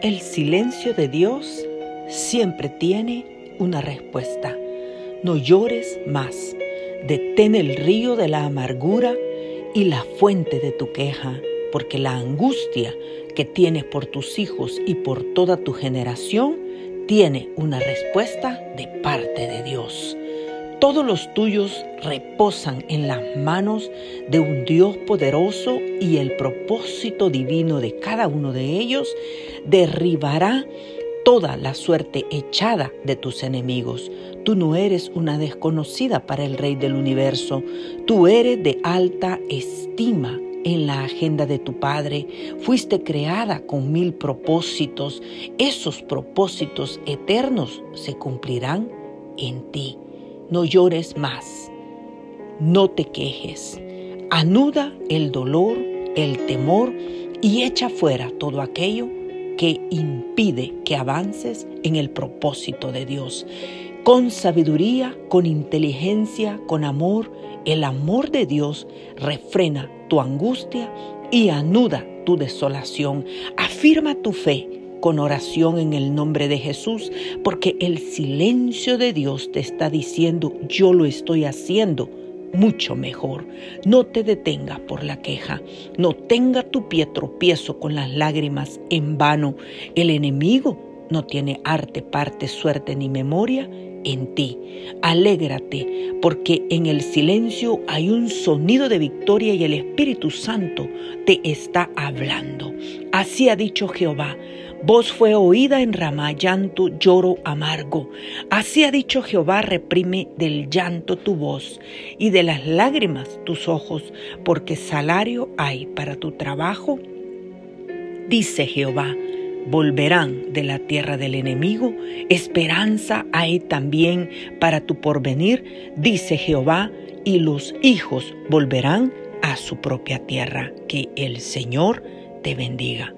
El silencio de Dios siempre tiene una respuesta. No llores más. Detén el río de la amargura y la fuente de tu queja, porque la angustia que tienes por tus hijos y por toda tu generación tiene una respuesta de parte de Dios. Todos los tuyos reposan en las manos de un Dios poderoso y el propósito divino de cada uno de ellos derribará toda la suerte echada de tus enemigos. Tú no eres una desconocida para el Rey del universo, tú eres de alta estima en la agenda de tu Padre. Fuiste creada con mil propósitos. Esos propósitos eternos se cumplirán en ti. No llores más. No te quejes. Anuda el dolor, el temor y echa fuera todo aquello que impide que avances en el propósito de Dios. Con sabiduría, con inteligencia, con amor, el amor de Dios refrena tu angustia y anuda tu desolación. Afirma tu fe con oración en el nombre de Jesús, porque el silencio de Dios te está diciendo, yo lo estoy haciendo mucho mejor. No te detengas por la queja, no tenga tu pie tropiezo con las lágrimas en vano. El enemigo no tiene arte, parte, suerte ni memoria en ti. Alégrate, porque en el silencio hay un sonido de victoria y el Espíritu Santo te está hablando. Así ha dicho Jehová. Voz fue oída en Ramá, llanto, lloro amargo. Así ha dicho Jehová, reprime del llanto tu voz y de las lágrimas tus ojos, porque salario hay para tu trabajo. Dice Jehová, volverán de la tierra del enemigo, esperanza hay también para tu porvenir, dice Jehová, y los hijos volverán a su propia tierra. Que el Señor te bendiga.